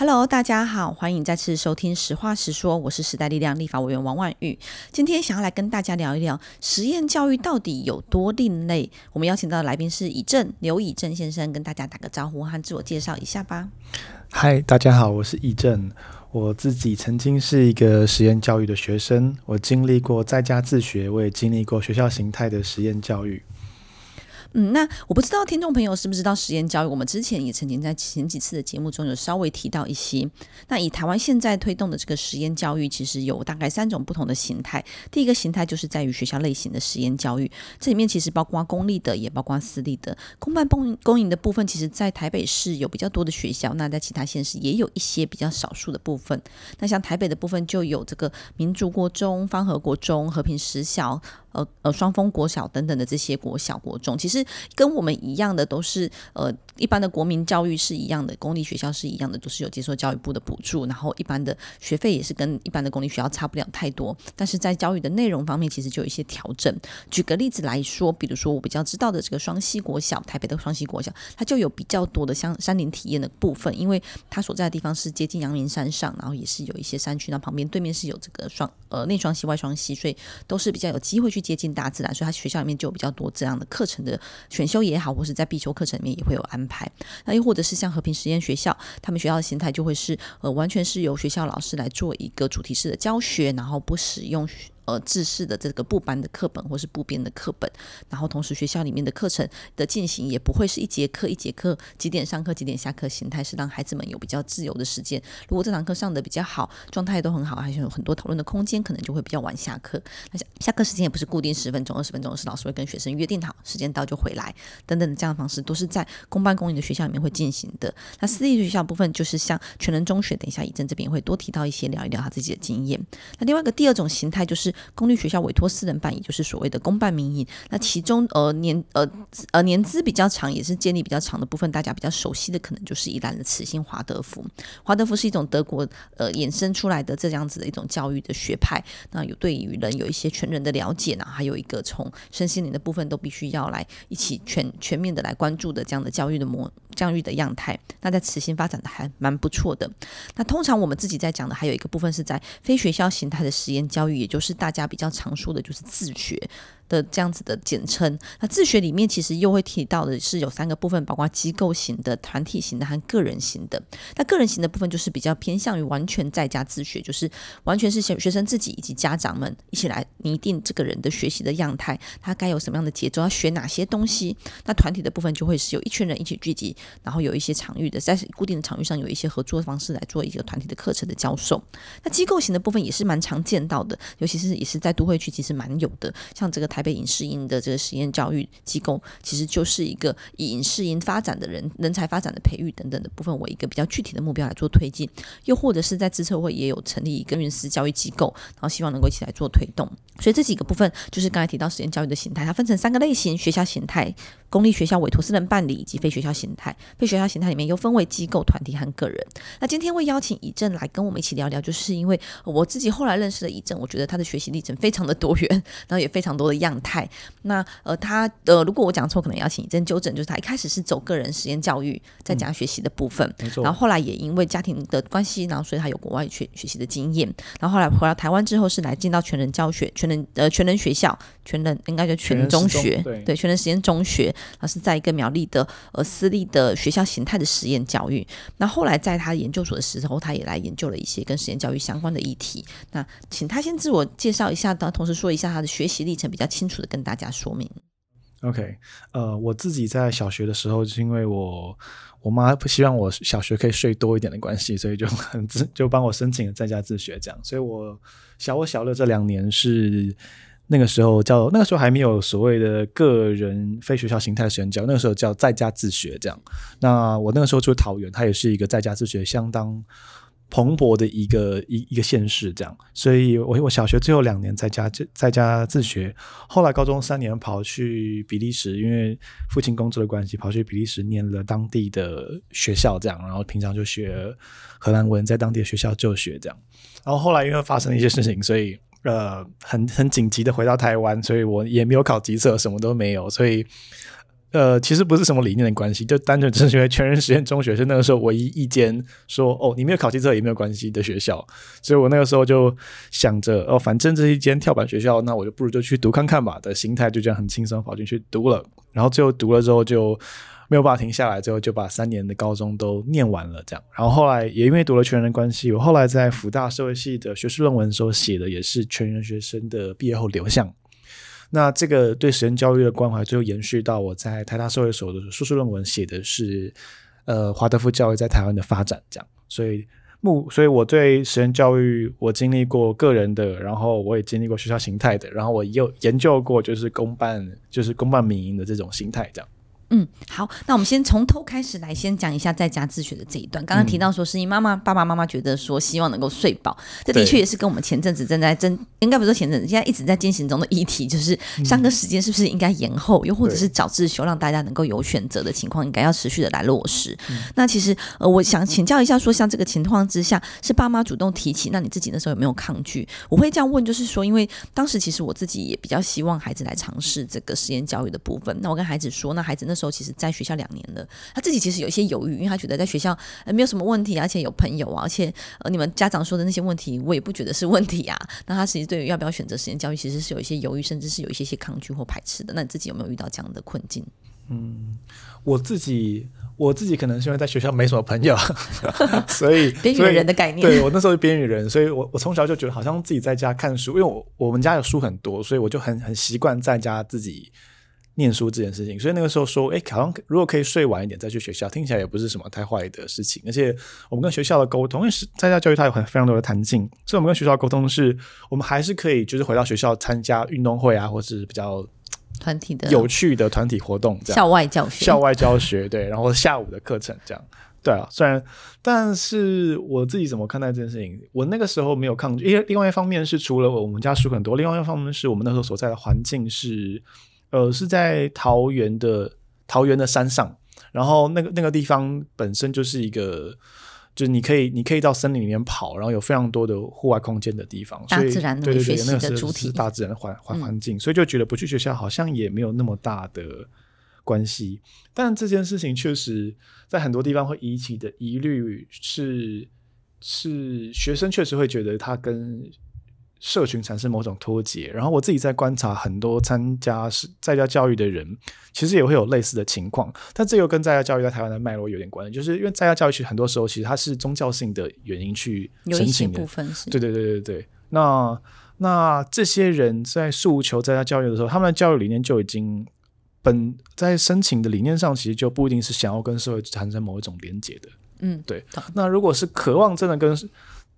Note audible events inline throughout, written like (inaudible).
Hello，大家好，欢迎再次收听《实话实说》，我是时代力量立法委员王婉玉。今天想要来跟大家聊一聊实验教育到底有多另类。我们邀请到的来宾是以正刘以正先生，跟大家打个招呼和自我介绍一下吧。嗨，大家好，我是以正。我自己曾经是一个实验教育的学生，我经历过在家自学，我也经历过学校形态的实验教育。嗯，那我不知道听众朋友是不是知道实验教育？我们之前也曾经在前几次的节目中有稍微提到一些。那以台湾现在推动的这个实验教育，其实有大概三种不同的形态。第一个形态就是在于学校类型的实验教育，这里面其实包括公立的，也包括私立的。公办公公营的部分，其实在台北市有比较多的学校，那在其他县市也有一些比较少数的部分。那像台北的部分，就有这个民族国中、方和国中、和平实小。呃呃，双峰国小等等的这些国小国中，其实跟我们一样的，都是呃一般的国民教育是一样的，公立学校是一样的，都是有接受教育部的补助，然后一般的学费也是跟一般的公立学校差不了太多，但是在教育的内容方面，其实就有一些调整。举个例子来说，比如说我比较知道的这个双溪国小，台北的双溪国小，它就有比较多的像山林体验的部分，因为它所在的地方是接近阳明山上，然后也是有一些山区，那旁边对面是有这个双呃内双溪外双溪，所以都是比较有机会去。接近大自然，所以他学校里面就有比较多这样的课程的选修也好，或是在必修课程里面也会有安排。那又或者是像和平实验学校，他们学校的形态就会是呃，完全是由学校老师来做一个主题式的教学，然后不使用。呃，制式的这个部班的课本或是部编的课本，然后同时学校里面的课程的进行也不会是一节课一节课几点上课几点下课形态，是让孩子们有比较自由的时间。如果这堂课上的比较好，状态都很好，还是有很多讨论的空间，可能就会比较晚下课。那下课时间也不是固定十分钟、二十分钟，是老师会跟学生约定好时间到就回来等等的这样的方式，都是在公办公营的学校里面会进行的。那私立学校部分就是像全人中学，等一下以正这边会多提到一些，聊一聊他自己的经验。那另外一个第二种形态就是。公立学校委托私人办，也就是所谓的公办民营。那其中呃年呃呃年资比较长，也是建立比较长的部分，大家比较熟悉的可能就是宜兰的慈心华德福。华德福是一种德国呃衍生出来的这样子的一种教育的学派。那有对于人有一些全人的了解呢，还有一个从身心灵的部分都必须要来一起全全面的来关注的这样的教育的模教育的样态。那在慈心发展的还蛮不错的。那通常我们自己在讲的还有一个部分是在非学校形态的实验教育，也就是大大家比较常说的就是自学。的这样子的简称，那自学里面其实又会提到的是有三个部分，包括机构型的、团体型的和个人型的。那个人型的部分就是比较偏向于完全在家自学，就是完全是学生自己以及家长们一起来拟定这个人的学习的样态，他该有什么样的节奏，要学哪些东西。那团体的部分就会是有一群人一起聚集，然后有一些场域的，在固定的场域上有一些合作方式来做一个团体的课程的教授。那机构型的部分也是蛮常见到的，尤其是也是在都会区其实蛮有的，像这个台。台北影视音的这个实验教育机构，其实就是一个以影视音发展的人人才发展的培育等等的部分为一个比较具体的目标来做推进，又或者是在资策会也有成立一个云师教育机构，然后希望能够一起来做推动。所以这几个部分就是刚才提到实验教育的形态，它分成三个类型：学校形态、公立学校委托私人办理以及非学校形态。非学校形态里面又分为机构、团体和个人。那今天会邀请以正来跟我们一起聊聊，就是因为我自己后来认识了以正，我觉得他的学习历程非常的多元，然后也非常多的样。样态，那呃，他呃，如果我讲错，可能要请你真纠正。就是他一开始是走个人实验教育，在家学习的部分，嗯、然后后来也因为家庭的关系，然后所以他有国外学学习的经验。然后后来回到台湾之后，是来进到全人教学、全人呃全人学校、全人应该叫全人中学，中对，对全人实验中学，他是在一个苗栗的呃私立的学校形态的实验教育。那后来在他研究所的时候，他也来研究了一些跟实验教育相关的议题。那请他先自我介绍一下，的同时说一下他的学习历程比较清楚的跟大家说明。OK，呃，我自己在小学的时候，就是因为我我妈不希望我小学可以睡多一点的关系，所以就很自就帮我申请了在家自学这样。所以我小我小六这两年是那个时候叫那个时候还没有所谓的个人非学校形态的实验教，那个时候叫在家自学这样。那我那个时候住桃园，它也是一个在家自学相当。蓬勃的一个一一个县市这样，所以我我小学最后两年在家在家自学，后来高中三年跑去比利时，因为父亲工作的关系，跑去比利时念了当地的学校这样，然后平常就学荷兰文，在当地的学校就学这样，然后后来因为发生了一些事情，所以呃很很紧急的回到台湾，所以我也没有考基测，什么都没有，所以呃，其实不是什么理念的关系，就单纯只是因为全人实验中学是那个时候唯一一间说哦，你没有考基测也没有关系的学校，所以我那个时候就想着哦，反正这一间跳板学校，那我就不如就去读看看吧的心态，就这样很轻松跑进去读了，然后最后读了之后就没有办法停下来，最后就把三年的高中都念完了，这样。然后后来也因为读了全人关系，我后来在福大社会系的学术论文的时候写的也是全人学生的毕业后流向。那这个对实验教育的关怀，最后延续到我在台大社会所的硕士论文写的是，呃，华德福教育在台湾的发展，这样。所以目，所以我对实验教育，我经历过个人的，然后我也经历过学校形态的，然后我又研究过，就是公办，就是公办民营的这种形态，这样。嗯，好，那我们先从头开始来，先讲一下在家自学的这一段。刚刚提到说，是你妈妈、爸爸妈妈觉得说希望能够睡饱，这的确也是跟我们前阵子正在争，应该不是前阵子，现在一直在进行中的议题，就是上课时间是不是应该延后，又或者是早自修，让大家能够有选择的情况，应该要持续的来落实。那其实呃，我想请教一下，说像这个情况之下，是爸妈主动提起，那你自己那时候有没有抗拒？我会这样问，就是说，因为当时其实我自己也比较希望孩子来尝试这个实验教育的部分。那我跟孩子说，那孩子那时候其实在学校。两年了，他自己其实有一些犹豫，因为他觉得在学校呃没有什么问题，而且有朋友啊，而且呃你们家长说的那些问题，我也不觉得是问题啊。那他其实对于要不要选择实验教育，其实是有一些犹豫，甚至是有一些些抗拒或排斥的。那你自己有没有遇到这样的困境？嗯，我自己我自己可能是因为在学校没什么朋友，所以 (laughs) 边缘人的概念。对，我那时候是边缘人，所以我我从小就觉得好像自己在家看书，因为我我们家有书很多，所以我就很很习惯在家自己。念书这件事情，所以那个时候说，哎，好像如果可以睡晚一点再去学校，听起来也不是什么太坏的事情。而且我们跟学校的沟通，因为是在家教育，它有很非常多的弹性，所以我们跟学校沟通是，我们还是可以就是回到学校参加运动会啊，或是比较团体的有趣的团体活动这样，校外教学，校外教学对，然后下午的课程这样，对啊。虽然，但是我自己怎么看待这件事情？我那个时候没有抗拒，因为另外一方面是除了我们家书很多，另外一方面是我们那时候所在的环境是。呃，是在桃园的桃园的山上，然后那个那个地方本身就是一个，就是你可以你可以到森林里面跑，然后有非常多的户外空间的地方，大自然的学习的主体，是大自然的环环环境，所以就觉得不去学校好像也没有那么大的关系。但这件事情确实在很多地方会引起的疑虑是，是学生确实会觉得他跟。社群产生某种脱节，然后我自己在观察很多参加是在家教育的人，其实也会有类似的情况。但这又跟在家教育在台湾的脉络有点关系，就是因为在家教育其实很多时候其实它是宗教性的原因去申请的，部分是对对对对对。那那这些人在诉求在家教育的时候，他们的教育理念就已经本在申请的理念上，其实就不一定是想要跟社会产生某一种连结的。嗯，对。那如果是渴望真的跟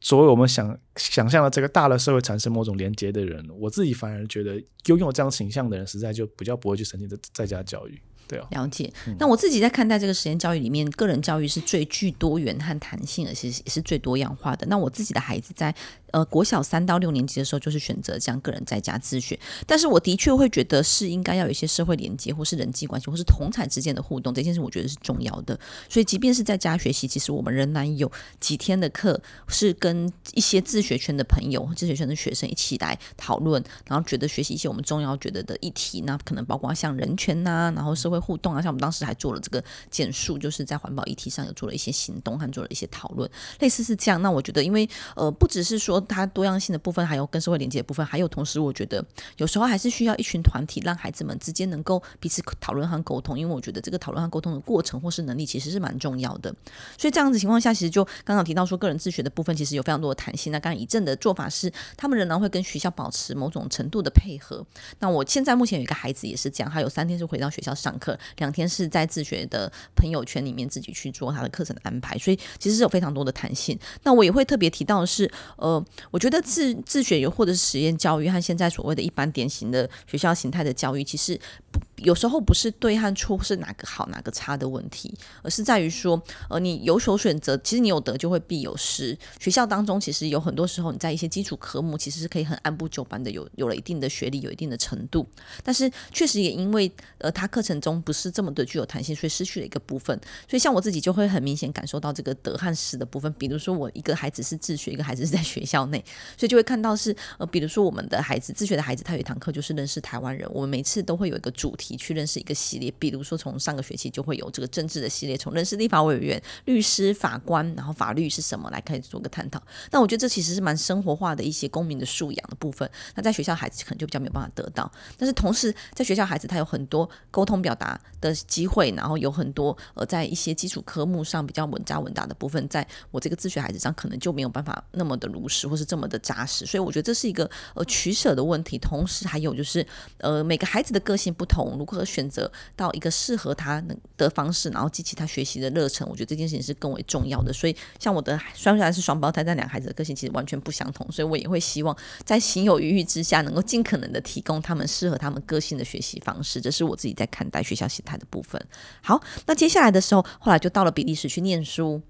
所以我们想想象的这个大的社会产生某种连接的人，我自己反而觉得拥有这样形象的人，实在就比较不会去申请在在家教育。对啊，了解。那我自己在看待这个实验教育里面，个人教育是最具多元和弹性的，其实也是最多样化的。那我自己的孩子在。呃，国小三到六年级的时候，就是选择这样个人在家自学。但是我的确会觉得是应该要有一些社会连接，或是人际关系，或是同侪之间的互动，这件事我觉得是重要的。所以，即便是在家学习，其实我们仍然有几天的课是跟一些自学圈的朋友、自学圈的学生一起来讨论，然后觉得学习一些我们重要觉得的议题。那可能包括像人权呐、啊，然后社会会互动啊，像我们当时还做了这个简述，就是在环保议题上有做了一些行动和做了一些讨论，类似是这样。那我觉得，因为呃，不只是说它多样性的部分，还有跟社会连接的部分，还有同时，我觉得有时候还是需要一群团体，让孩子们之间能够彼此讨论和沟通。因为我觉得这个讨论和沟通的过程或是能力，其实是蛮重要的。所以这样子情况下，其实就刚刚提到说，个人自学的部分其实有非常多的弹性。那刚刚以正的做法是，他们仍然会跟学校保持某种程度的配合。那我现在目前有一个孩子也是这样，他有三天是回到学校上课，两天是在自学的朋友圈里面自己去做他的课程的安排。所以其实是有非常多的弹性。那我也会特别提到的是，呃，我觉得自自学或者是实验教育和现在所谓的一般典型的学校形态的教育，其实不。有时候不是对和错，是哪个好哪个差的问题，而是在于说，呃，你有所选择，其实你有得就会必有失。学校当中其实有很多时候，你在一些基础科目其实是可以很按部就班的，有有了一定的学历，有一定的程度。但是确实也因为呃，他课程中不是这么的具有弹性，所以失去了一个部分。所以像我自己就会很明显感受到这个得和失的部分。比如说我一个孩子是自学，一个孩子是在学校内，所以就会看到是呃，比如说我们的孩子自学的孩子，他有一堂课就是认识台湾人，我们每次都会有一个主题。题去认识一个系列，比如说从上个学期就会有这个政治的系列，从认识立法委员、律师、法官，然后法律是什么来开始做个探讨。那我觉得这其实是蛮生活化的一些公民的素养的部分。那在学校孩子可能就比较没有办法得到，但是同时在学校孩子他有很多沟通表达的机会，然后有很多呃在一些基础科目上比较稳扎稳打的部分，在我这个自学孩子上可能就没有办法那么的如实或是这么的扎实。所以我觉得这是一个呃取舍的问题。同时还有就是呃每个孩子的个性不同，如何选择到一个适合他的方式，然后激起他学习的热忱，我觉得这件事情是更为重要的。所以像我的虽然是双胞胎，但两个孩子的个性其实完全不相同，所以我也会希望在心有余裕之下，能够尽可能的提供他们适合他们个性的学习方式。这是我自己在看待学校形态的部分。好，那接下来的时候，后来就到了比利时去念书。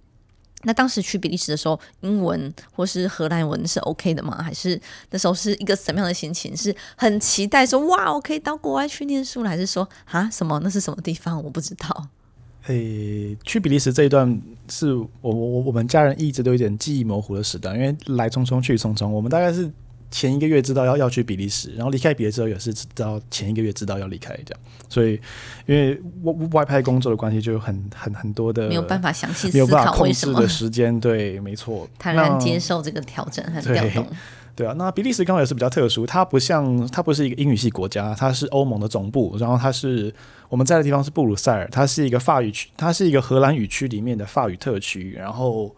那当时去比利时的时候，英文或是荷兰文是 OK 的吗？还是那时候是一个什么样的心情？是很期待说哇，我可以到国外去念书了，还是说啊什么？那是什么地方？我不知道。诶、去比利时这一段是我我我我们家人一直都有点记忆模糊的时段，因为来匆匆去匆匆，我们大概是。前一个月知道要要去比利时，然后离开比利时之后也是知道前一个月知道要离开这样，所以因为外外派工作的关系，就很很很多的没有办法详细没有办法控制的时间，对，没错，坦然接受这个调整和调动。对啊，那比利时刚好也是比较特殊，它不像它不是一个英语系国家，它是欧盟的总部，然后它是我们在的地方是布鲁塞尔，它是一个法语区，它是一个荷兰语区里面的法语特区，然后。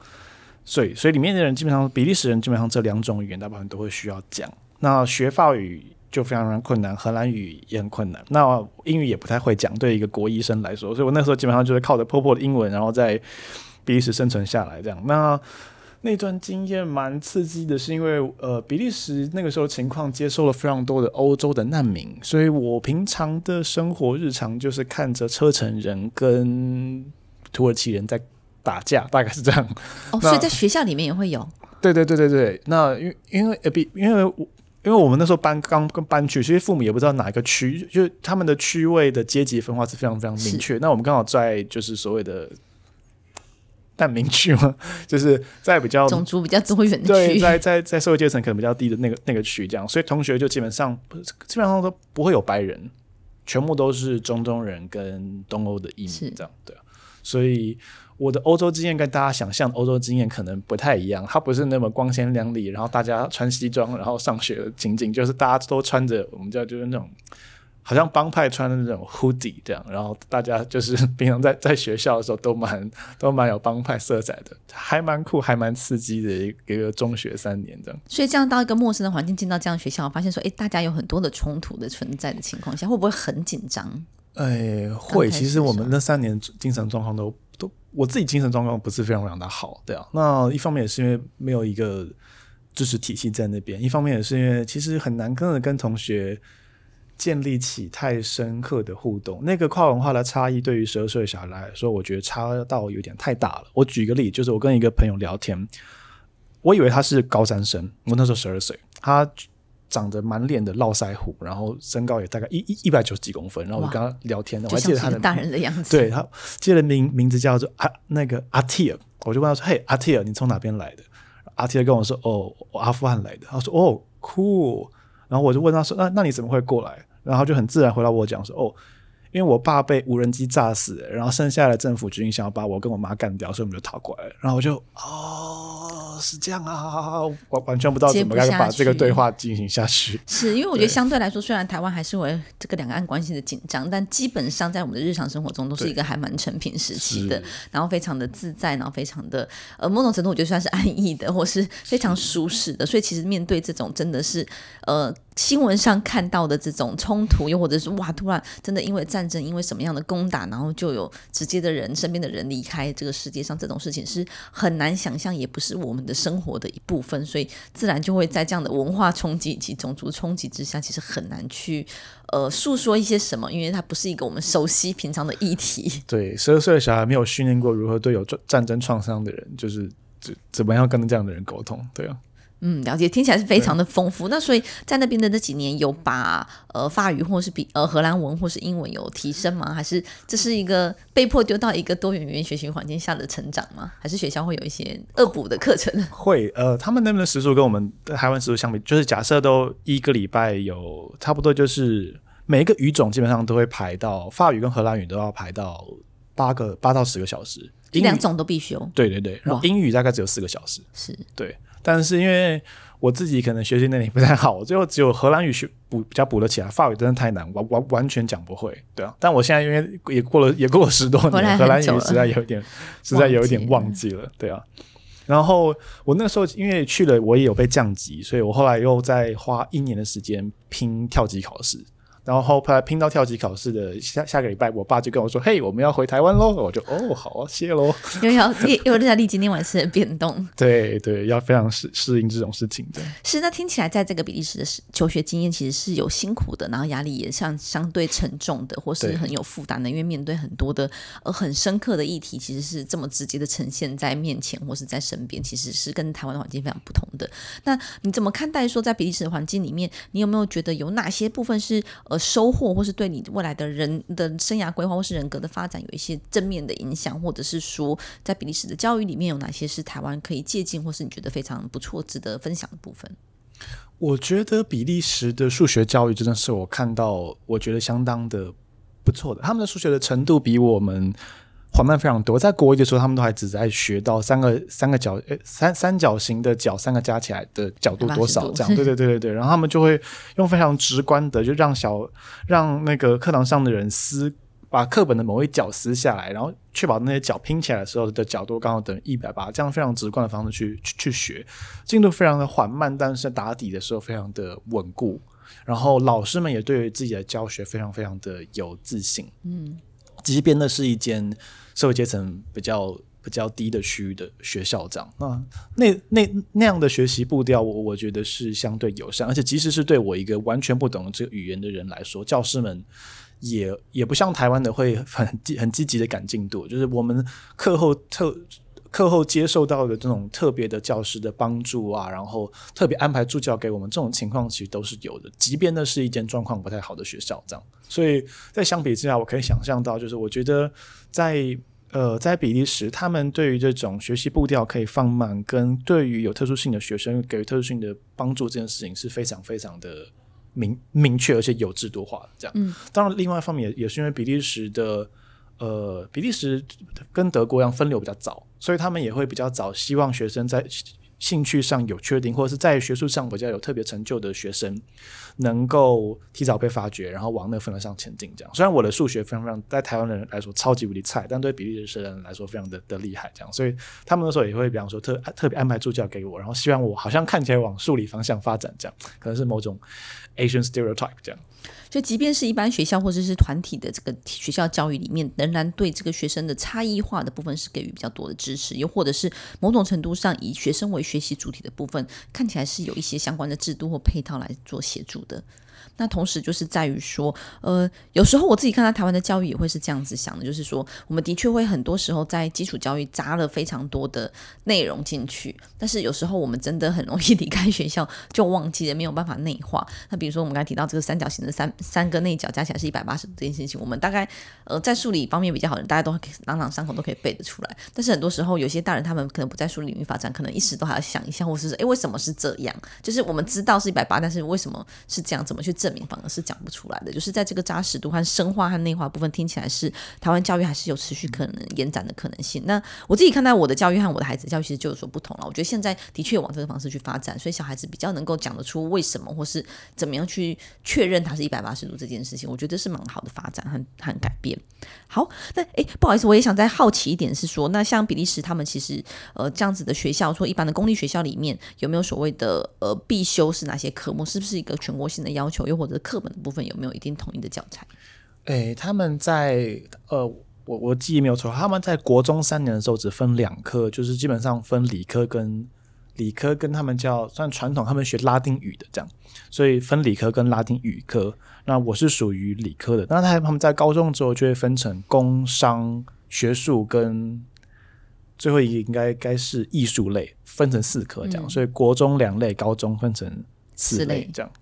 所以，所以里面的人基本上，比利时人基本上这两种语言大部分都会需要讲。那学法语就非常非常困难，荷兰语也很困难。那英语也不太会讲，对一个国医生来说，所以我那时候基本上就是靠着破破的英文，然后在比利时生存下来。这样，那那段经验蛮刺激的，是因为呃，比利时那个时候情况接受了非常多的欧洲的难民，所以我平常的生活日常就是看着车臣人跟土耳其人在。打架 (laughs) 大概是这样。哦，所以在学校里面也会有。对对对对对，那因为因为呃比因为我因为我们那时候搬刚刚搬去，其实父母也不知道哪一个区，就他们的区位的阶级分化是非常非常明确。那我们刚好在就是所谓的难民区嘛，(laughs) 就是在比较种族比较多元的区，对，在在在社会阶层可能比较低的那个那个区，这样，所以同学就基本上基本上都不会有白人，全部都是中东人跟东欧的移民这样，对啊，所以。我的欧洲经验跟大家想象的欧洲经验可能不太一样，它不是那么光鲜亮丽，然后大家穿西装然后上学的情景，就是大家都穿着我们叫就是那种好像帮派穿的那种 hoodie 这样，然后大家就是 (laughs) 平常在在学校的时候都蛮都蛮有帮派色彩的，还蛮酷，还蛮刺激的一个一个中学三年这样。所以这样到一个陌生的环境，进到这样的学校，发现说，哎，大家有很多的冲突的存在的情况下，会不会很紧张？哎，会。其实我们那三年精神状况都。都我自己精神状况不是非常非常的好，对啊。那一方面也是因为没有一个支持体系在那边，一方面也是因为其实很难跟跟同学建立起太深刻的互动。那个跨文化的差异对于十二岁小孩来说，我觉得差到有点太大了。我举一个例，就是我跟一个朋友聊天，我以为他是高三生，我那时候十二岁，他。长得满脸的络腮胡，然后身高也大概一一一百九十几公分，然后我跟他聊天，我还记得他的大人的样子，对他记得名名字叫做阿那个阿提尔，我就问他说：“嘿，阿提尔，你从哪边来的？”阿提尔跟我说：“哦，我阿富汗来的。”他说：“哦，，cool。”然后我就问他说：“那那你怎么会过来？”然后就很自然回答我讲说：“哦。”因为我爸被无人机炸死，然后剩下的政府军想要把我跟我妈干掉，所以我们就逃过来了。然后我就哦，是这样啊，完完全不知道怎么该把这个对话进行下去。是因为我觉得相对来说，虽然台湾还是为这个两岸关系的紧张，但基本上在我们的日常生活中都是一个还蛮成平时期的，然后非常的自在，然后非常的呃某种程度我觉得算是安逸的，或是非常舒适的。所以其实面对这种真的是呃。新闻上看到的这种冲突，又或者是哇，突然真的因为战争，因为什么样的攻打，然后就有直接的人身边的人离开这个世界上，这种事情是很难想象，也不是我们的生活的一部分，所以自然就会在这样的文化冲击以及种族冲击之下，其实很难去呃诉说一些什么，因为它不是一个我们熟悉平常的议题。对，十二岁的小孩没有训练过如何对有战争创伤的人，就是怎怎么样跟这样的人沟通，对啊。嗯，了解，听起来是非常的丰富。那所以在那边的那几年，有把呃法语或是比呃荷兰文或是英文有提升吗？还是这是一个被迫丢到一个多元语言学习环境下的成长吗？还是学校会有一些恶补的课程？(laughs) 会，呃，他们那边的时数跟我们的台湾时数相比，就是假设都一个礼拜有差不多就是每一个语种基本上都会排到法语跟荷兰语都要排到八个八到十个小时，这两种都必须哦。对对对，然后英语大概只有四个小时。是，对。但是因为我自己可能学习能力不太好，最后只有荷兰语学补比较补得起来，法语真的太难，完完完全讲不会。对啊，但我现在因为也过了也过了十多年，(laughs) 荷兰语实在有点实在有一点忘记了。对啊，然后我那时候因为去了，我也有被降级，所以我后来又再花一年的时间拼跳级考试。然后后来拼到跳级考试的下下个礼拜，我爸就跟我说：“嘿，我们要回台湾喽！”我就哦，好啊，谢喽。(laughs) 又要又在历经今天晚上的变动，(laughs) 对对，要非常适适应这种事情的。是，那听起来在这个比利时的求学经验其实是有辛苦的，然后压力也像相对沉重的，或是很有负担的，因为面对很多的呃很深刻的议题，其实是这么直接的呈现在面前或是在身边，其实是跟台湾的环境非常不同的。那你怎么看待说在比利时的环境里面，你有没有觉得有哪些部分是？呃，收获或是对你未来的人的生涯规划或是人格的发展有一些正面的影响，或者是说，在比利时的教育里面有哪些是台湾可以借鉴，或是你觉得非常不错、值得分享的部分？我觉得比利时的数学教育真的是我看到，我觉得相当的不错的。他们的数学的程度比我们。缓慢非常多，在国一的时候，他们都还只在学到三个三个角，诶，三三角形的角，三个加起来的角度多少这样。对对对对对。然后他们就会用非常直观的，就让小让那个课堂上的人撕，把课本的某一角撕下来，然后确保那些角拼起来的时候的角度刚好等于一百八，这样非常直观的方式去去去学，进度非常的缓慢，但是打底的时候非常的稳固。然后老师们也对于自己的教学非常非常的有自信。嗯，即便那是一间。社会阶层比较比较低的区域的学校，这样啊，那那那样的学习步调，我我觉得是相对友善，而且即使是对我一个完全不懂这个语言的人来说，教师们也也不像台湾的会很很积极的赶进度，就是我们课后特。课后接受到的这种特别的教师的帮助啊，然后特别安排助教给我们，这种情况其实都是有的。即便那是一间状况不太好的学校，这样，所以在相比之下，我可以想象到，就是我觉得在呃在比利时，他们对于这种学习步调可以放慢，跟对于有特殊性的学生给予特殊性的帮助这件事情是非常非常的明明确，而且有制度化的。这样，嗯，当然另外一方面也也是因为比利时的。呃，比利时跟德国一样分流比较早，所以他们也会比较早希望学生在兴趣上有确定，或者是在学术上比较有特别成就的学生，能够提早被发掘，然后往那个分流上前进。这样，虽然我的数学非常非常，在台湾的人来说超级无敌菜，但对比利时人来说非常的的厉害。这样，所以他们那时候也会比方说特特别安排助教给我，然后希望我好像看起来往数理方向发展，这样可能是某种 Asian stereotype 这样。就即便是一般学校或者是团体的这个学校教育里面，仍然对这个学生的差异化的部分是给予比较多的支持，又或者是某种程度上以学生为学习主体的部分，看起来是有一些相关的制度或配套来做协助的。那同时就是在于说，呃，有时候我自己看到台湾的教育也会是这样子想的，就是说，我们的确会很多时候在基础教育扎了非常多的内容进去，但是有时候我们真的很容易离开学校就忘记了，没有办法内化。那比如说我们刚才提到这个三角形的三 (laughs) 三个内角加起来是一百八十度这件事情，我们大概呃在数理方面比较好的，大家都朗朗上口都可以背得出来。但是很多时候有些大人他们可能不在数理领域发展，可能一时都还要想一下，或是说，诶，为什么是这样？就是我们知道是一百八，但是为什么是这样？怎么去？证明反而是讲不出来的，就是在这个扎实度和深化和内化部分，听起来是台湾教育还是有持续可能延展的可能性。那我自己看待我的教育和我的孩子教育其实就有所不同了。我觉得现在的确往这个方式去发展，所以小孩子比较能够讲得出为什么或是怎么样去确认它是一百八十度这件事情，我觉得是蛮好的发展和和改变。好，那诶，不好意思，我也想再好奇一点是说，那像比利时他们其实呃这样子的学校，说一般的公立学校里面有没有所谓的呃必修是哪些科目？是不是一个全国性的要求？又或者课本的部分有没有一定统一的教材？诶，他们在呃，我我记忆没有错，他们在国中三年的时候只分两科，就是基本上分理科跟理科跟他们叫算传统，他们学拉丁语的这样，所以分理科跟拉丁语科。那我是属于理科的，那他他们在高中之后就会分成工商学术跟最后一个应该该是艺术类，分成四科这样，嗯、所以国中两类，高中分成四类这样。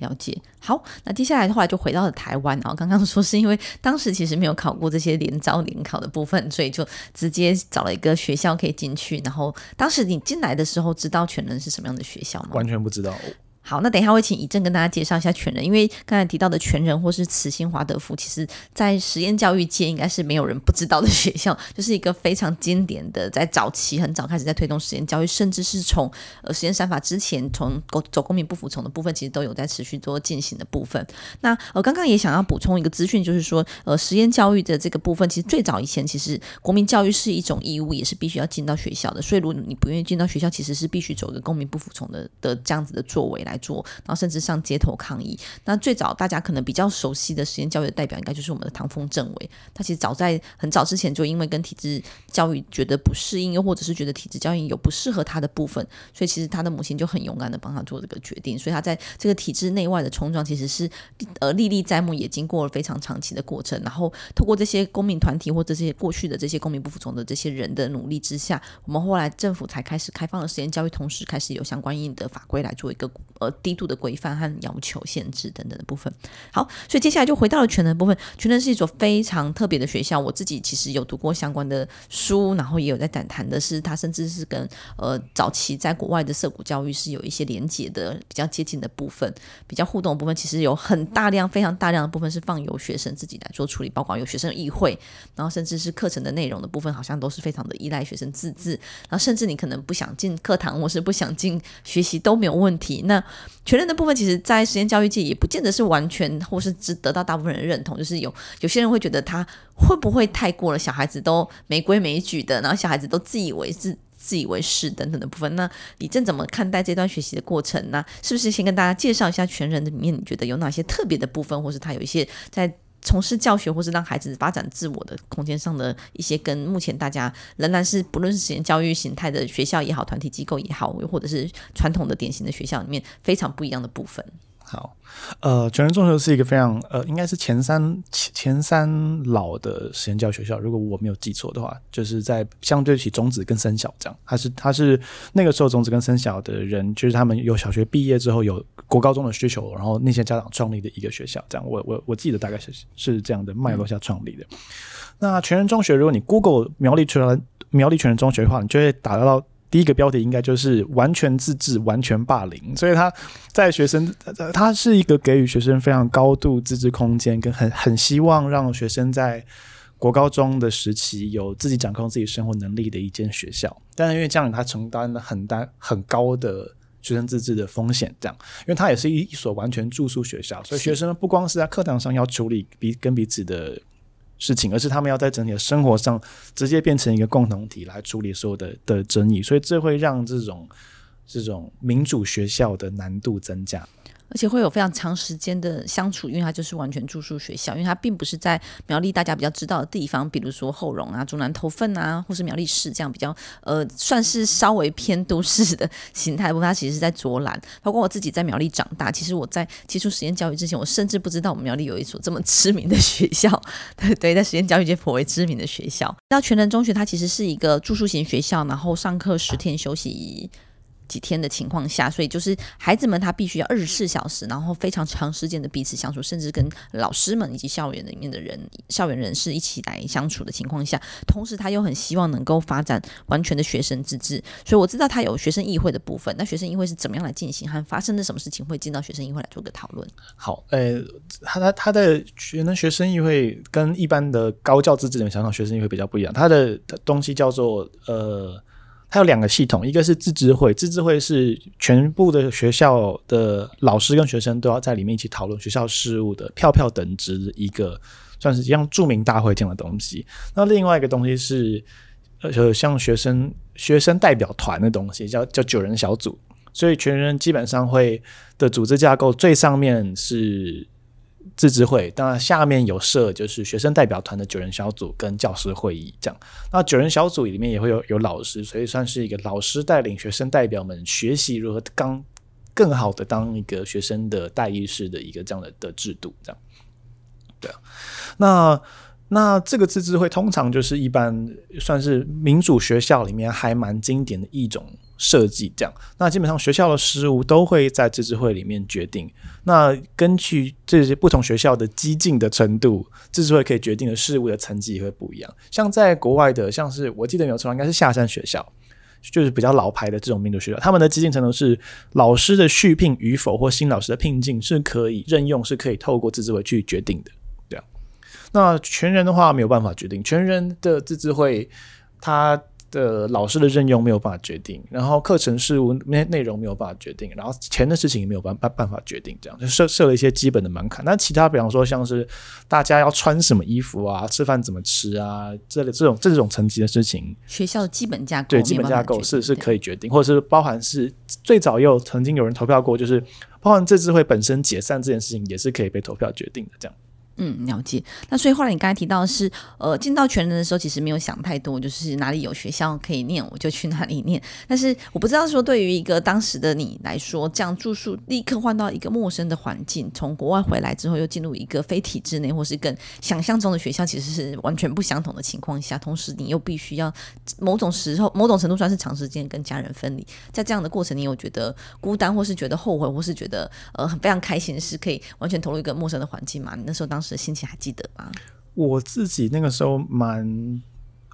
了解，好，那接下来的话就回到了台湾。然后刚刚说是因为当时其实没有考过这些联招联考的部分，所以就直接找了一个学校可以进去。然后当时你进来的时候，知道全能是什么样的学校吗？完全不知道。好，那等一下会请以正跟大家介绍一下全人，因为刚才提到的全人或是慈心华德福，其实在实验教育界应该是没有人不知道的学校，就是一个非常经典的，在早期很早开始在推动实验教育，甚至是从呃实验三法之前，从走走公民不服从的部分，其实都有在持续做进行的部分。那呃刚刚也想要补充一个资讯，就是说呃实验教育的这个部分，其实最早以前其实国民教育是一种义务，也是必须要进到学校的，所以如果你不愿意进到学校，其实是必须走一个公民不服从的的这样子的作为来。做，然后甚至上街头抗议。那最早大家可能比较熟悉的实验教育的代表，应该就是我们的唐风政委。他其实早在很早之前就因为跟体制教育觉得不适应，又或者是觉得体制教育有不适合他的部分，所以其实他的母亲就很勇敢的帮他做这个决定。所以他在这个体制内外的冲撞，其实是呃历历在目，也经过了非常长期的过程。然后透过这些公民团体或者这些过去的这些公民不服从的这些人的努力之下，我们后来政府才开始开放了实验教育，同时开始有相关应的法规来做一个呃。低度的规范和要求、限制等等的部分。好，所以接下来就回到了全能部分。全能是一所非常特别的学校，我自己其实有读过相关的书，然后也有在谈谈的是，它甚至是跟呃早期在国外的社谷教育是有一些连结的，比较接近的部分，比较互动的部分，其实有很大量、非常大量的部分是放由学生自己来做处理，包括有学生议会，然后甚至是课程的内容的部分，好像都是非常的依赖学生自治，然后甚至你可能不想进课堂或是不想进学习都没有问题。那全人的部分，其实，在实验教育界也不见得是完全，或是只得到大部分人认同。就是有有些人会觉得他会不会太过了，小孩子都没规没矩的，然后小孩子都自以为是、自以为是等等的部分。那李正怎么看待这段学习的过程呢？是不是先跟大家介绍一下全人的里面，你觉得有哪些特别的部分，或是他有一些在从事教学或是让孩子发展自我的空间上的一些跟目前大家仍然是不论是实验教育形态的学校也好，团体机构也好，又或者是传统的典型的学校里面非常不一样的部分。好，呃，全人中学是一个非常呃，应该是前三前三老的实验教育学校，如果我没有记错的话，就是在相对起种子跟生小这样，他是他是那个时候种子跟生小的人，就是他们有小学毕业之后有国高中的需求，然后那些家长创立的一个学校，这样我我我记得大概是是这样的脉络下创立的。嗯、那全人中学，如果你 Google 苗栗全人苗栗全人中学的话，你就会打到。第一个标题应该就是完全自治、完全霸凌，所以他在学生，他是一个给予学生非常高度自治空间，跟很很希望让学生在国高中的时期有自己掌控自己生活能力的一间学校。但是因为这样，他承担了很大很高的学生自治的风险，这样，因为他也是一一所完全住宿学校，所以学生不光是在课堂上要处理彼跟彼此的。事情，而是他们要在整体的生活上直接变成一个共同体来处理所有的的争议，所以这会让这种这种民主学校的难度增加。而且会有非常长时间的相处，因为它就是完全住宿学校，因为它并不是在苗栗大家比较知道的地方，比如说后龙啊、竹南头份啊，或是苗栗市这样比较呃算是稍微偏都市的形态。不过它其实是在卓兰，包括我自己在苗栗长大，其实我在接触实验教育之前，我甚至不知道我们苗栗有一所这么知名的学校，对 (laughs) 对，在实验教育界颇为知名的学校。那全人中学它其实是一个住宿型学校，然后上课十天休息几天的情况下，所以就是孩子们他必须要二十四小时，然后非常长时间的彼此相处，甚至跟老师们以及校园里面的人、校园人士一起来相处的情况下，同时他又很希望能够发展完全的学生自治，所以我知道他有学生议会的部分。那学生议会是怎么样来进行？和发生了什么事情会进到学生议会来做个讨论？好，呃，他他他的学能学生议会跟一般的高教自治的想想学生议会比较不一样，他的东西叫做呃。它有两个系统，一个是自治会，自治会是全部的学校的老师跟学生都要在里面一起讨论学校事务的票票等值一个，算是像著名大会这样的东西。那另外一个东西是，呃，像学生学生代表团的东西，叫叫九人小组。所以全人基本上会的组织架构最上面是。自治会，当然下面有设就是学生代表团的九人小组跟教师会议这样。那九人小组里面也会有有老师，所以算是一个老师带领学生代表们学习如何刚更好的当一个学生的代议士的一个这样的的制度这样。对啊，那那这个自治会通常就是一般算是民主学校里面还蛮经典的一种。设计这样，那基本上学校的事务都会在自治会里面决定。那根据这些不同学校的激进的程度，自治会可以决定的事务的层级也会不一样。像在国外的，像是我记得没有错，应该是下山学校。就是比较老牌的这种民族学校，他们的激进程度是老师的续聘与否或新老师的聘进是可以任用，是可以透过自治会去决定的。这样，那全人的话没有办法决定，全人的自治会他。的老师的任用没有办法决定，然后课程事务内内容没有办法决定，然后钱的事情也没有办办办法决定，这样就设设了一些基本的门槛。那其他比方说像是大家要穿什么衣服啊，吃饭怎么吃啊，这这种这种层级的事情，学校的基本架构对基本架构是是可以决定，或者是包含是最早又曾经有人投票过，就是包含自治会本身解散这件事情也是可以被投票决定的这样。嗯，了解。那所以后来你刚才提到的是，呃，进到全人的时候，其实没有想太多，就是哪里有学校可以念，我就去哪里念。(laughs) 但是我不知道说，对于一个当时的你来说，这样住宿立刻换到一个陌生的环境，从国外回来之后又进入一个非体制内或是跟想象中的学校其实是完全不相同的情况下，同时你又必须要某种时候、(laughs) 某种程度上是长时间跟家人分离，在这样的过程，你有觉得孤单，或是觉得后悔，或是觉得呃很非常开心，是可以完全投入一个陌生的环境吗？你那时候当时。的心情还记得吗？我自己那个时候蛮，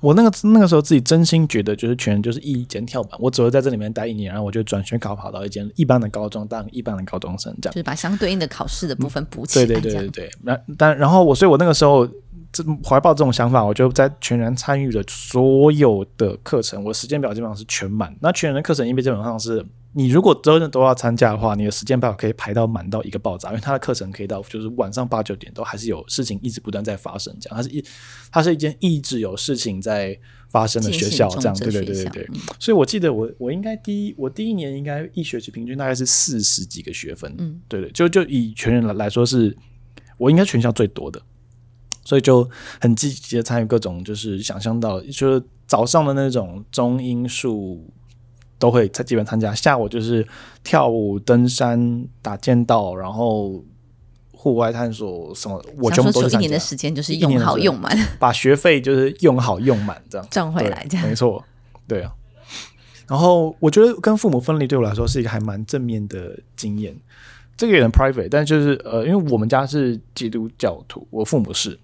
我那个那个时候自己真心觉得，就是全就是一间跳板，我只会在这里面待一年，然后我就转学考跑到一间一般的高中当一般的高中生，这样就是把相对应的考试的部分补起来。对对对对对。然但然后我，所以我那个时候这怀抱这种想法，我就在全然参与了所有的课程，我时间表基本上是全满。那全人的课程因为基本上是。你如果真的都要参加的话，你的时间表可以排到满到一个爆炸，因为他的课程可以到就是晚上八九点都还是有事情一直不断在发生，这样它是一它是一间一直有事情在发生的学校，这样对对对对对。所以我记得我我应该第一我第一年应该一学期平均大概是四十几个学分，嗯，对对，就就以全人来来说是，我应该全校最多的，所以就很积极的参与各种就是想象到就是早上的那种中英数。都会在基本参加，下午就是跳舞、登山、打剑道，然后户外探索什么，我全部都是。一年的时间就是用好用满，把学费就是用好用满这样赚回来这样。没错，对啊。然后我觉得跟父母分离对我来说是一个还蛮正面的经验。这个有点 private，但就是呃，因为我们家是基督教徒，我父母是，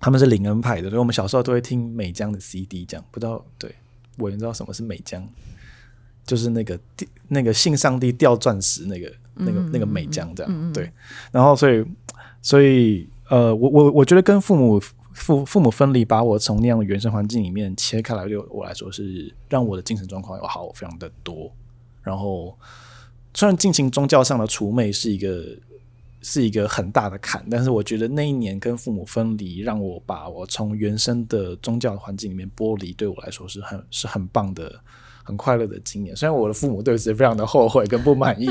他们是灵恩派的，所以我们小时候都会听美江的 CD，这样不知道对，我也知道什么是美江。就是那个那个信上帝掉钻石那个那个那个美将这样、嗯、对，然后所以所以呃我我我觉得跟父母父父母分离，把我从那样的原生环境里面切开来，对我来说是让我的精神状况要好非常的多。然后虽然进行宗教上的除魅是一个是一个很大的坎，但是我觉得那一年跟父母分离，让我把我从原生的宗教环境里面剥离，对我来说是很是很棒的。很快乐的经验，虽然我的父母对此非常的后悔跟不满意。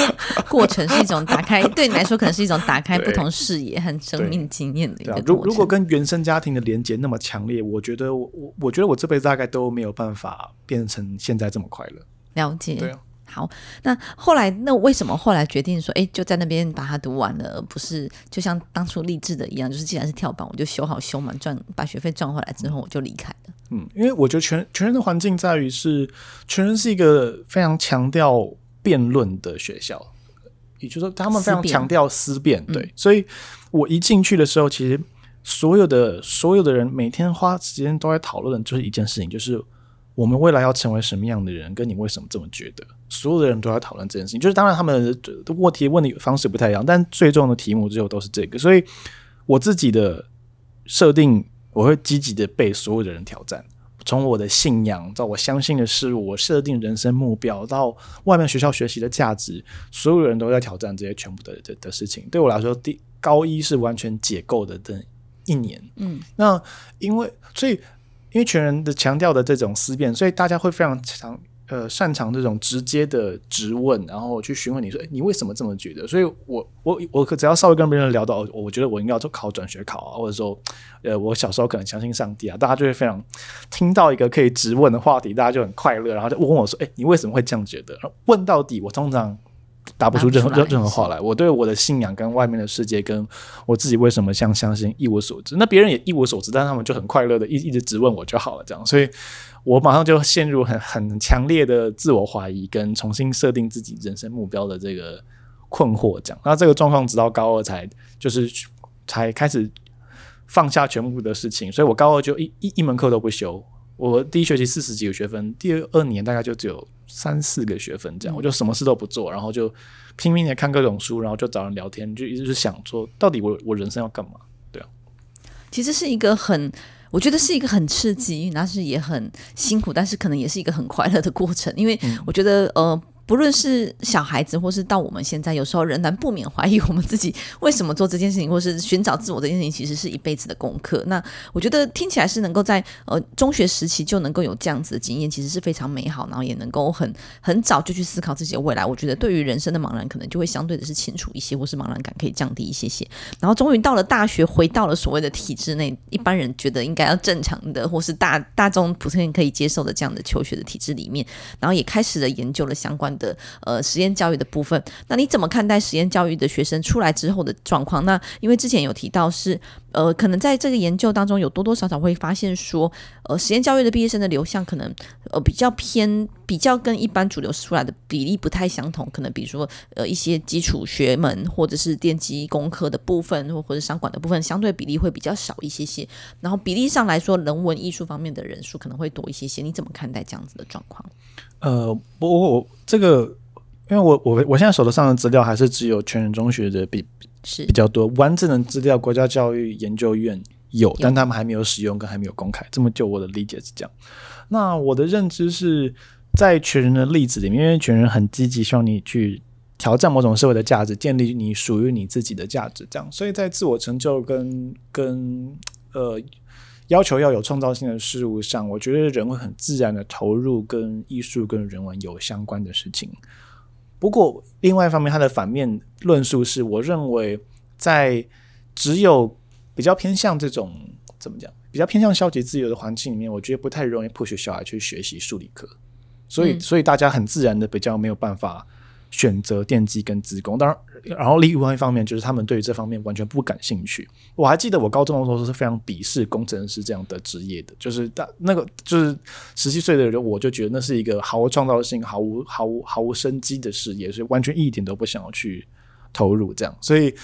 (laughs) 过程是一种打开，对你来说可能是一种打开 (laughs) 不同视野和生命经验的一个过程。如如果跟原生家庭的连接那么强烈，我觉得我我觉得我这辈子大概都没有办法变成现在这么快乐。了解，对啊。好，那后来那为什么后来决定说，哎，就在那边把它读完了，而不是就像当初励志的一样，就是既然是跳板，我就修好修满，赚把学费赚回来之后，我就离开了。嗯，因为我觉得全全人的环境在于是全人是一个非常强调辩论的学校，也就是说他们非常强调思辨。对，嗯、所以我一进去的时候，其实所有的所有的人每天花时间都在讨论的就是一件事情，就是。我们未来要成为什么样的人？跟你为什么这么觉得？所有的人都在讨论这件事情。就是当然，他们的问题问的方式不太一样，但最终的题目最后都是这个。所以，我自己的设定，我会积极的被所有的人挑战。从我的信仰到我相信的事物，我设定人生目标，到外面学校学习的价值，所有人都在挑战这些全部的的的事情。对我来说，第高一是完全解构的这一年。嗯，那因为所以。因为全人的强调的这种思辨，所以大家会非常强呃擅长这种直接的质问，然后去询问你说，诶，你为什么这么觉得？所以我我我可只要稍微跟别人聊到，我觉得我应该要做考转学考啊，或者说，呃，我小时候可能相信上帝啊，大家就会非常听到一个可以质问的话题，大家就很快乐，然后就问我说，诶，你为什么会这样觉得？问到底，我通常。答不出任何任任何话来。我对我的信仰跟外面的世界，跟我自己为什么相相信一无所知。那别人也一无所知，但他们就很快乐的一一直质问我就好了，这样。所以我马上就陷入很很强烈的自我怀疑，跟重新设定自己人生目标的这个困惑。这样，那这个状况直到高二才就是才开始放下全部的事情。所以我高二就一一一门课都不修。我第一学期四十几个学分，第二年大概就只有三四个学分这样，嗯、我就什么事都不做，然后就拼命的看各种书，然后就找人聊天，就一直是想说，到底我我人生要干嘛？对啊，其实是一个很，我觉得是一个很刺激，那是也很辛苦，但是可能也是一个很快乐的过程，因为我觉得、嗯、呃。不论是小孩子，或是到我们现在，有时候仍然不免怀疑我们自己为什么做这件事情，或是寻找自我这件事情，其实是一辈子的功课。那我觉得听起来是能够在呃中学时期就能够有这样子的经验，其实是非常美好，然后也能够很很早就去思考自己的未来。我觉得对于人生的茫然，可能就会相对的是清楚一些，或是茫然感可以降低一些些。然后终于到了大学，回到了所谓的体制内，一般人觉得应该要正常的，或是大大众普通人可以接受的这样的求学的体制里面，然后也开始了研究了相关的。呃，实验教育的部分，那你怎么看待实验教育的学生出来之后的状况？那因为之前有提到是，呃，可能在这个研究当中有多多少少会发现说，呃，实验教育的毕业生的流向可能呃比较偏，比较跟一般主流出来的比例不太相同。可能比如说，呃，一些基础学门或者是电机工科的部分，或或者商管的部分，相对比例会比较少一些些。然后比例上来说，人文艺术方面的人数可能会多一些些。你怎么看待这样子的状况？呃，我我这个。因为我我我现在手头上的资料还是只有全人中学的比是比较多，完整的资料国家教育研究院有，但他们还没有使用跟还没有公开。这么就我的理解是这样。那我的认知是在全人的例子里面，因为全人很积极，希望你去挑战某种社会的价值，建立你属于你自己的价值，这样。所以在自我成就跟跟呃要求要有创造性的事物上，我觉得人会很自然的投入跟艺术跟人文有相关的事情。不过，另外一方面，它的反面论述是，我认为在只有比较偏向这种怎么讲，比较偏向消极自由的环境里面，我觉得不太容易 push 小孩去学习数理科，所以，嗯、所以大家很自然的比较没有办法。选择电机跟资工，当然，然后另外一方面就是他们对于这方面完全不感兴趣。我还记得我高中的时候是非常鄙视工程师这样的职业的，就是大那个就是十七岁的人，我就觉得那是一个毫无创造性、毫无毫无毫无生机的事业，所以完全一点都不想要去投入这样。所以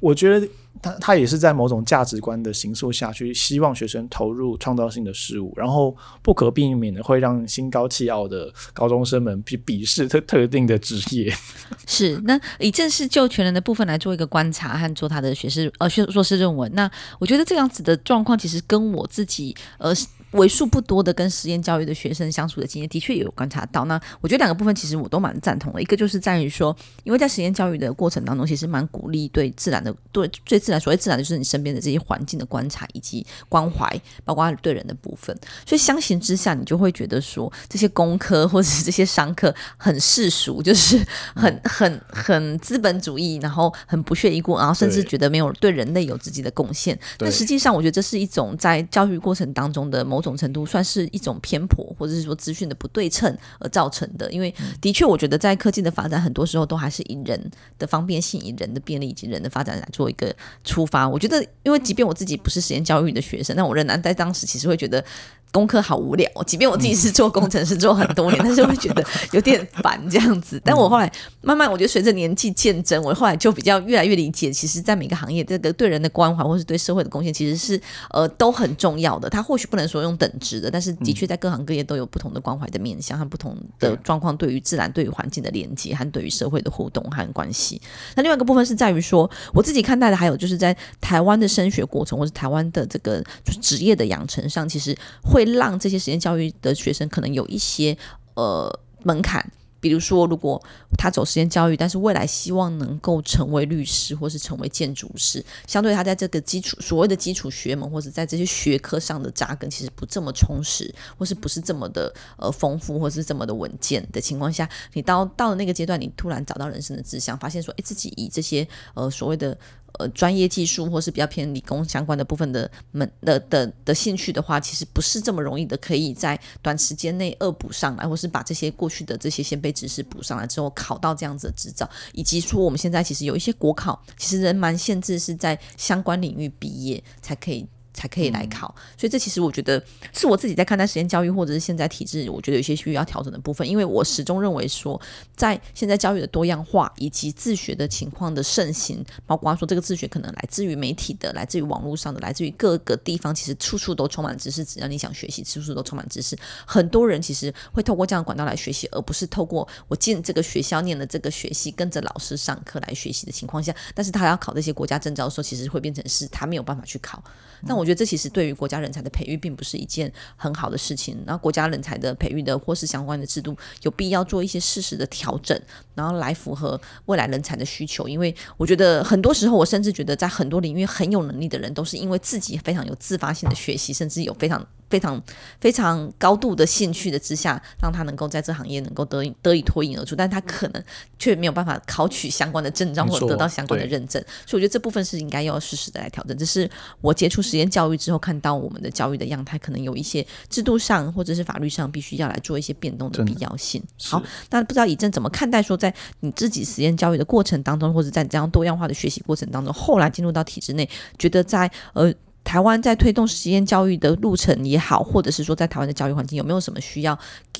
我觉得。他他也是在某种价值观的形塑下去，希望学生投入创造性的事物，然后不可避免的会让心高气傲的高中生们去鄙视特特定的职业。(laughs) 是，那以正式就权人的部分来做一个观察和做他的学士呃学硕士论文。那我觉得这样子的状况其实跟我自己呃。为数不多的跟实验教育的学生相处的经验，的确也有观察到。那我觉得两个部分其实我都蛮赞同的。一个就是在于说，因为在实验教育的过程当中，其实蛮鼓励对自然的、对最自然，所谓自然就是你身边的这些环境的观察以及关怀，包括对人的部分。所以相形之下，你就会觉得说，这些工科或者是这些商科很世俗，就是很很很资本主义，然后很不屑一顾，然后甚至觉得没有对人类有自己的贡献。但实际上，我觉得这是一种在教育过程当中的某。某种程度算是一种偏颇，或者是说资讯的不对称而造成的。因为的确，我觉得在科技的发展，很多时候都还是以人的方便性、以人的便利以及人的发展来做一个出发。我觉得，因为即便我自己不是实验教育的学生，那我仍然在当时其实会觉得。功课好无聊，即便我自己是做工程师做很多年，但是会觉得有点烦这样子。但我后来慢慢，我觉得随着年纪渐增，我后来就比较越来越理解，其实，在每个行业，这个对人的关怀或是对社会的贡献，其实是呃都很重要的。它或许不能说用等值的，但是的确在各行各业都有不同的关怀的面向和不同的状况，对于自然、对于环境的连接和对于社会的互动和关系。那另外一个部分是在于说，我自己看待的还有就是在台湾的升学过程，或是台湾的这个职业的养成上，其实会。会让这些实验教育的学生可能有一些呃门槛，比如说，如果他走实验教育，但是未来希望能够成为律师或是成为建筑师，相对他在这个基础所谓的基础学门或者在这些学科上的扎根，其实不这么充实，或是不是这么的呃丰富，或是这么的稳健的情况下，你到到了那个阶段，你突然找到人生的志向，发现说，哎，自己以这些呃所谓的。呃，专业技术或是比较偏理工相关的部分的门的的的，兴趣的话，其实不是这么容易的，可以在短时间内恶补上来，或是把这些过去的这些先辈知识补上来之后，考到这样子的执照，以及说我们现在其实有一些国考，其实人蛮限制是在相关领域毕业才可以。才可以来考。嗯、所以这其实我觉得是我自己在看待实验教育，或者是现在体制，我觉得有些需要调整的部分。因为我始终认为说，在现在教育的多样化以及自学的情况的盛行，包括说这个自学可能来自于媒体的，来自于网络上的，来自于各个地方，其实处处都充满知识。只要你想学习，处处都充满知识。很多人其实会透过这样的管道来学习，而不是透过我进这个学校念的这个学习，跟着老师上课来学习的情况下。但是他要考这些国家证照的时候，其实会变成是他没有办法去考。但我觉得这其实对于国家人才的培育并不是一件很好的事情。然后国家人才的培育的或是相关的制度，有必要做一些适时的调整，然后来符合未来人才的需求。因为我觉得很多时候，我甚至觉得在很多领域很有能力的人，都是因为自己非常有自发性的学习，甚至有非常。非常非常高度的兴趣的之下，让他能够在这行业能够得以得以脱颖而出，但他可能却没有办法考取相关的证照或者得到相关的认证，所以我觉得这部分是应该要适时的来调整。这是我接触实验教育之后看到我们的教育的样态，可能有一些制度上或者是法律上必须要来做一些变动的必要性。好，那不知道以正怎么看待说，在你自己实验教育的过程当中，或者在这样多样化的学习过程当中，后来进入到体制内，觉得在呃。台湾在推动实验教育的路程也好，或者是说在台湾的教育环境有没有什么需要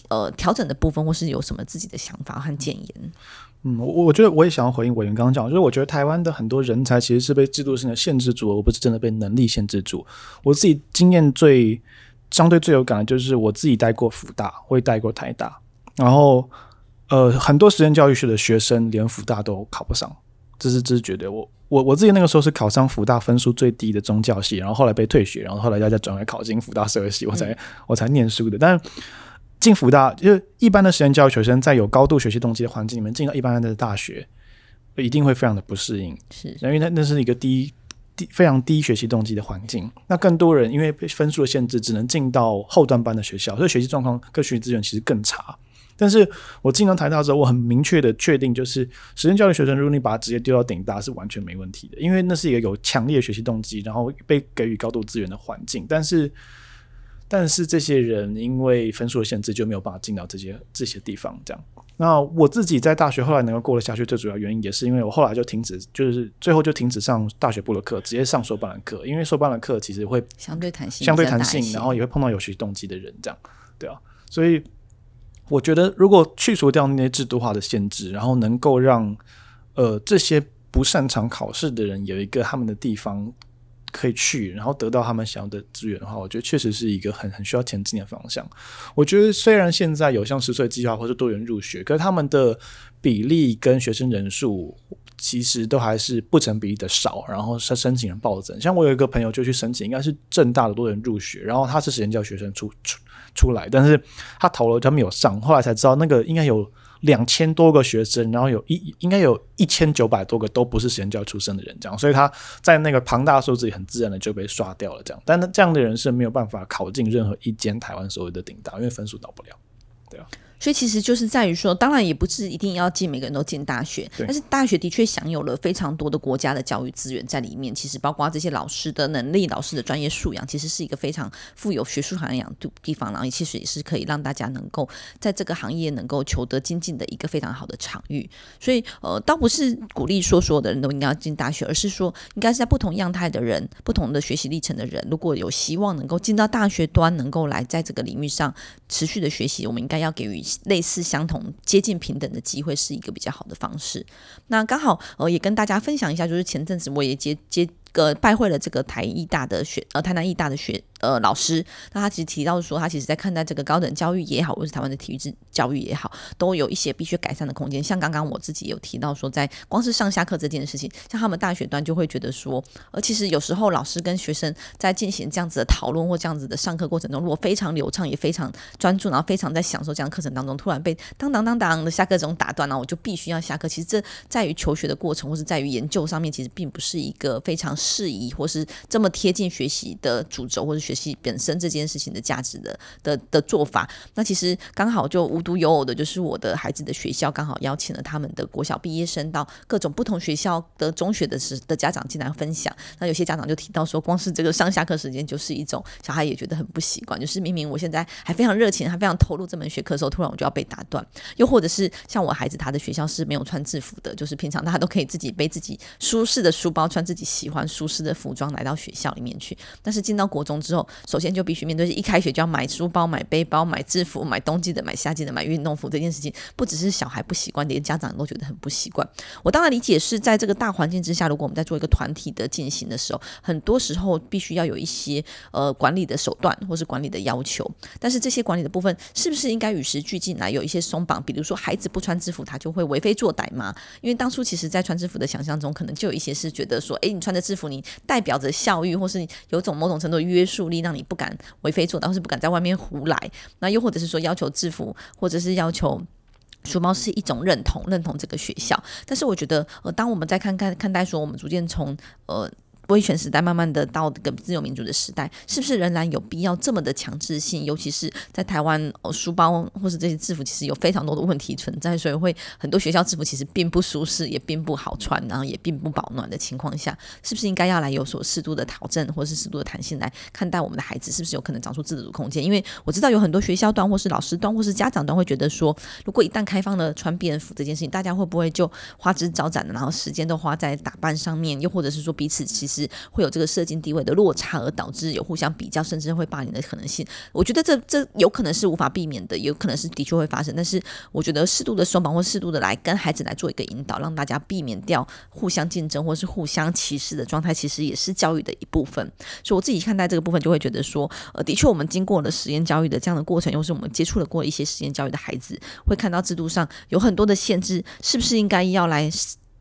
呃调整的部分，或是有什么自己的想法和建言？嗯，我我觉得我也想要回应委员刚刚讲，就是我觉得台湾的很多人才其实是被制度性的限制住，而不是真的被能力限制住。我自己经验最相对最有感的就是我自己带过辅大，我也带过台大，然后呃很多实验教育学的学生连辅大都考不上，这是这是绝对我。我我自己那个时候是考上福大分数最低的宗教系，然后后来被退学，然后后来要再转回考进福大社会系，我才、嗯、我才念书的。但是进福大，就是一般的实验教育学生，在有高度学习动机的环境里面进到一般的大学，一定会非常的不适应，是因为那那是一个低低非常低学习动机的环境。那更多人因为被分数的限制，只能进到后段班的学校，所以学习状况跟学习资源其实更差。但是我进了台大之后，我很明确的确定，就是实验教育学生，如果你把它直接丢到顶大，是完全没问题的，因为那是一个有强烈的学习动机，然后被给予高度资源的环境。但是，但是这些人因为分数的限制，就没有办法进到这些这些地方。这样，那我自己在大学后来能够过得下去，最主要原因也是因为我后来就停止，就是最后就停止上大学部的课，直接上硕班的课，因为硕班的课其实会相对弹性，相对弹性，然后也会碰到有学习动机的人，这样，对啊，所以。我觉得，如果去除掉那些制度化的限制，然后能够让呃这些不擅长考试的人有一个他们的地方可以去，然后得到他们想要的资源的话，我觉得确实是一个很很需要前进的方向。我觉得虽然现在有像十岁计划或者多元入学，可是他们的比例跟学生人数其实都还是不成比例的少，然后申申请人暴增。像我有一个朋友就去申请，应该是正大的多元入学，然后他是实验教学生出出。出来，但是他投了，他没有上。后来才知道，那个应该有两千多个学生，然后有一应该有一千九百多个都不是神教出身的人，这样，所以他在那个庞大数字里很自然的就被刷掉了，这样。但这样的人是没有办法考进任何一间台湾所谓的顶大，因为分数到不了，对吧。所以其实就是在于说，当然也不是一定要进每个人都进大学，但是大学的确享有了非常多的国家的教育资源在里面。其实包括这些老师的能力、老师的专业素养，其实是一个非常富有学术涵养的地方。然后其实也是可以让大家能够在这个行业能够求得精进的一个非常好的场域。所以呃，倒不是鼓励说所有的人都应该要进大学，而是说应该是在不同样态的人、不同的学习历程的人，如果有希望能够进到大学端，能够来在这个领域上持续的学习，我们应该要给予。类似相同、接近平等的机会是一个比较好的方式。那刚好呃，也跟大家分享一下，就是前阵子我也接接。个拜会了这个台艺大的学呃台南艺大的学呃老师，那他其实提到说，他其实在看待这个高等教育也好，或是台湾的体育制教育也好，都有一些必须改善的空间。像刚刚我自己有提到说，在光是上下课这件事情，像他们大学端就会觉得说，呃，其实有时候老师跟学生在进行这样子的讨论或这样子的上课过程中，如果非常流畅也非常专注，然后非常在享受这样课程当中，突然被当当当当的下课这种打断，了我就必须要下课。其实这在于求学的过程或是在于研究上面，其实并不是一个非常。适宜或是这么贴近学习的主轴或者学习本身这件事情的价值的的的做法。那其实刚好就无独有偶的，就是我的孩子的学校刚好邀请了他们的国小毕业生到各种不同学校的中学的时的家长进来分享。那有些家长就提到说，光是这个上下课时间就是一种小孩也觉得很不习惯，就是明明我现在还非常热情，还非常投入这门学科的时候，突然我就要被打断。又或者是像我孩子他的学校是没有穿制服的，就是平常大家都可以自己背自己舒适的书包，穿自己喜欢舒适的服装来到学校里面去。但是进到国中之后，首先就必须面对一开学就要买书包、买背包、买制服、买冬季的、买夏季的、买运动服这件事情，不只是小孩不习惯，连家长都觉得很不习惯。我当然理解是在这个大环境之下，如果我们在做一个团体的进行的时候，很多时候必须要有一些呃管理的手段或是管理的要求。但是这些管理的部分是不是应该与时俱进来有一些松绑？比如说孩子不穿制服，他就会为非作歹吗？因为当初其实在穿制服的想象中，可能就有一些是觉得说，诶，你穿着制服，你代表着校誉，或是你有种某种程度的约束力，让你不敢为非作歹，或是不敢在外面胡来。那又或者是说要求制服，或者是要求书包是一种认同，认同这个学校。但是我觉得，呃，当我们再看看看待说，我们逐渐从呃。威权时代慢慢的到这个自由民主的时代，是不是仍然有必要这么的强制性？尤其是在台湾，哦，书包或是这些制服，其实有非常多的问题存在，所以会很多学校制服其实并不舒适，也并不好穿，然后也并不保暖的情况下，是不是应该要来有所适度的调整，或是适度的弹性来看待我们的孩子，是不是有可能长出自主空间？因为我知道有很多学校端，或是老师端，或是家长端会觉得说，如果一旦开放了穿便服这件事情，大家会不会就花枝招展的，然后时间都花在打扮上面，又或者是说彼此其实会有这个。社经地位的落差，而导致有互相比较，甚至会霸凌的可能性。我觉得这这有可能是无法避免的，有可能是的确会发生。但是我觉得适度的松绑或适度的来跟孩子来做一个引导，让大家避免掉互相竞争或是互相歧视的状态，其实也是教育的一部分。所以我自己看待这个部分，就会觉得说，呃，的确我们经过了实验教育的这样的过程，又是我们接触了过一些实验教育的孩子，会看到制度上有很多的限制，是不是应该要来？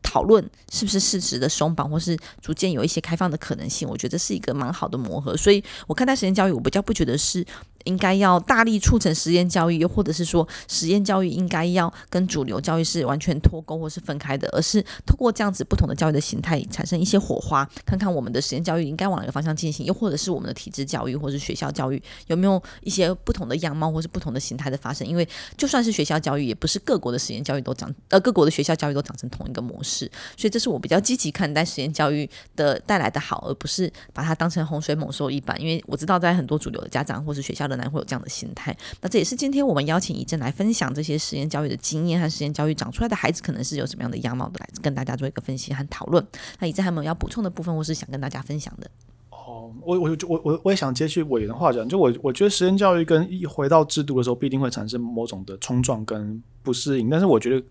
讨论是不是适时的松绑，或是逐渐有一些开放的可能性，我觉得是一个蛮好的磨合。所以我看待时间交易，我比较不觉得是。应该要大力促成实验教育，又或者是说实验教育应该要跟主流教育是完全脱钩或是分开的，而是透过这样子不同的教育的形态产生一些火花，看看我们的实验教育应该往哪个方向进行，又或者是我们的体制教育或是学校教育有没有一些不同的样貌或是不同的形态的发生？因为就算是学校教育，也不是各国的实验教育都长呃各国的学校教育都长成同一个模式，所以这是我比较积极看待实验教育的带来的好，而不是把它当成洪水猛兽一般。因为我知道在很多主流的家长或是学校的难会有这样的心态，那这也是今天我们邀请怡珍来分享这些实验教育的经验和实验教育长出来的孩子可能是有什么样的样貌的，来跟大家做一个分析和讨论。那怡珍还有没有要补充的部分，或是想跟大家分享的？哦，我我我我我也想接续委员的话讲，就我我觉得实验教育跟一回到制度的时候，必定会产生某种的冲撞跟不适应。但是我觉得，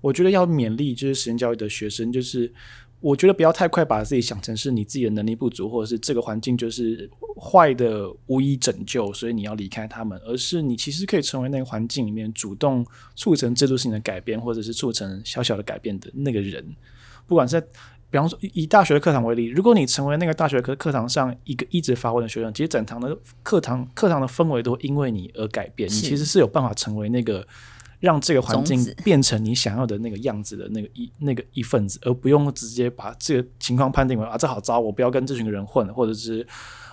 我觉得要勉励就是实验教育的学生，就是。我觉得不要太快把自己想成是你自己的能力不足，或者是这个环境就是坏的无以拯救，所以你要离开他们。而是你其实可以成为那个环境里面主动促成制度性的改变，或者是促成小小的改变的那个人。不管是在比方说以大学的课堂为例，如果你成为那个大学课课堂上一个一直发问的学生，其实整堂的课堂课堂的氛围都因为你而改变。你其实是有办法成为那个。让这个环境变成你想要的那个样子的那个一那个一份子，而不用直接把这个情况判定为啊，这好糟，我不要跟这群人混，或者是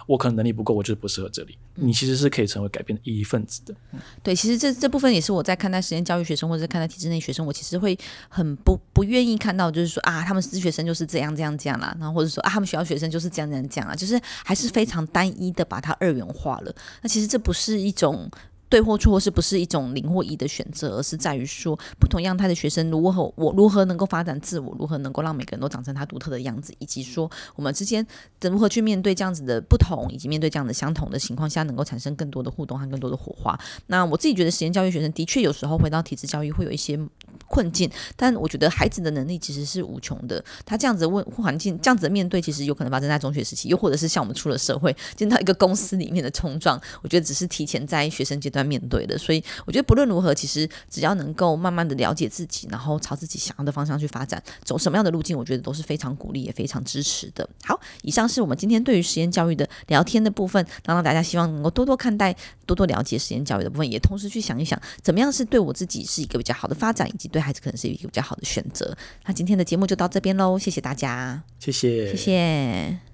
我可能能力不够，我就是不适合这里。你其实是可以成为改变的一份子的。嗯、对，其实这这部分也是我在看待实验教育学生，或者是看待体制内学生，我其实会很不不愿意看到，就是说啊，他们私学生就是这样这样这样啦，然后或者说啊，他们学校学生就是这样这样这样啊，就是还是非常单一的把它二元化了。那其实这不是一种。对或错，是不是一种零或一的选择，而是在于说不同样态的学生如何我如何能够发展自我，如何能够让每个人都长成他独特的样子，以及说我们之间如何去面对这样子的不同，以及面对这样的相同的情况下，能够产生更多的互动和更多的火花。那我自己觉得，实验教育学生的确有时候回到体制教育会有一些困境，但我觉得孩子的能力其实是无穷的。他这样子问环境，这样子的面对，其实有可能发生在中学时期，又或者是像我们出了社会，见到一个公司里面的冲撞，我觉得只是提前在学生阶段。面对的，所以我觉得不论如何，其实只要能够慢慢的了解自己，然后朝自己想要的方向去发展，走什么样的路径，我觉得都是非常鼓励也非常支持的。好，以上是我们今天对于实验教育的聊天的部分，然大家希望能够多多看待、多多了解实验教育的部分，也同时去想一想，怎么样是对我自己是一个比较好的发展，以及对对孩子可能是一个比较好的选择。那今天的节目就到这边喽，谢谢大家，谢谢，谢谢。